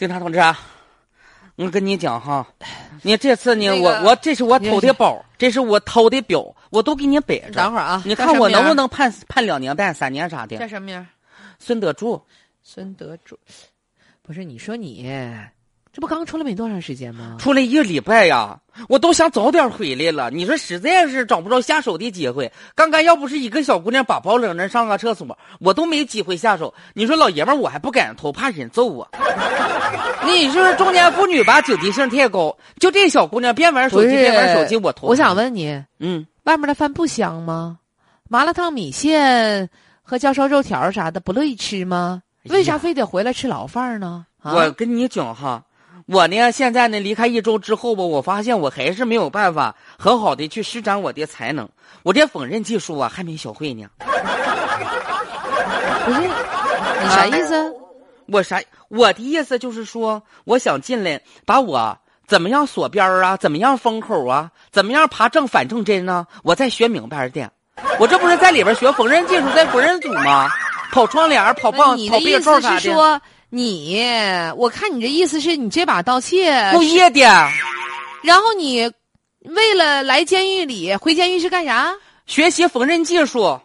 警察同志，我跟你讲哈，你这次呢，那个我我这是我偷的包，这是我偷的表，我都给你摆着。等会儿啊，你看我能不能能判判两年半、三年啥的？叫什么名？孙德柱，孙德柱，不是你说你这不刚出来没多长时间吗？出来一个礼拜呀，我都想早点回来了。你说实在是找不着下手的机会。刚刚要不是一个小姑娘把包扔那上个厕所，我都没机会下手。你说老爷们儿我还不敢偷，怕人揍我。你说中年妇女吧，警惕性太高。就这小姑娘边玩手机边玩手机，我偷。我想，问你，嗯，外面的饭不香吗？麻辣烫、米线和焦烧肉条啥的不乐意吃吗？为啥非得回来吃牢饭呢？啊、我跟你讲哈，我呢现在呢离开一周之后吧，我发现我还是没有办法很好的去施展我的才能。我这缝纫技术啊还没学会呢。不是，你啥意思？我啥？我的意思就是说，我想进来把我怎么样锁边儿啊，怎么样封口啊，怎么样爬正反正针呢？我再学明白点。我这不是在里边学缝纫技术，在缝纫组吗？跑窗帘儿、跑那棒、跑你的意思被罩啥的，是说你？我看你这意思是你这把盗窃，故意的。然后你为了来监狱里回监狱是干啥？学习缝纫技术，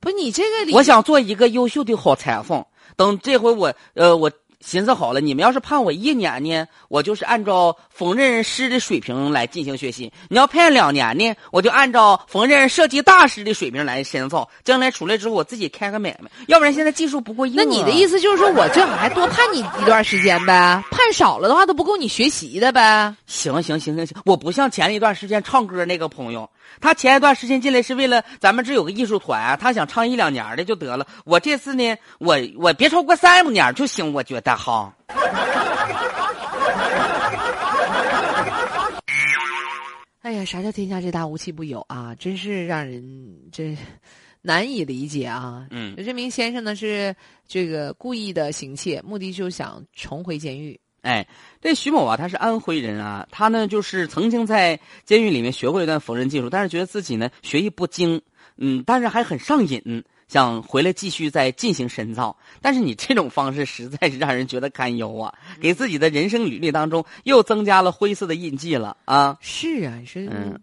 不你这个，我想做一个优秀的好裁缝。等这回我呃，我寻思好了，你们要是判我一年呢，我就是按照缝纫师的水平来进行学习；你要判两年呢，我就按照缝纫设计大师的水平来深造。将来出来之后，我自己开个买卖，要不然现在技术不过硬、啊。那你的意思就是说我最好还多判你一段时间呗？判少了的话都不够你学习的呗？行行行行行，我不像前一段时间唱歌那个朋友，他前一段时间进来是为了咱们这有个艺术团，他想唱一两年的就得了。我这次呢，我我别超过三五年就行，我觉得哈。哎呀，啥叫天下之大无奇不有啊？真是让人这难以理解啊！嗯这名先生呢是这个故意的行窃，目的就想重回监狱。哎，这徐某啊，他是安徽人啊，他呢就是曾经在监狱里面学过一段缝纫技术，但是觉得自己呢学艺不精，嗯，但是还很上瘾，想回来继续再进行深造。但是你这种方式实在是让人觉得堪忧啊，给自己的人生履历当中又增加了灰色的印记了啊。是啊，是、嗯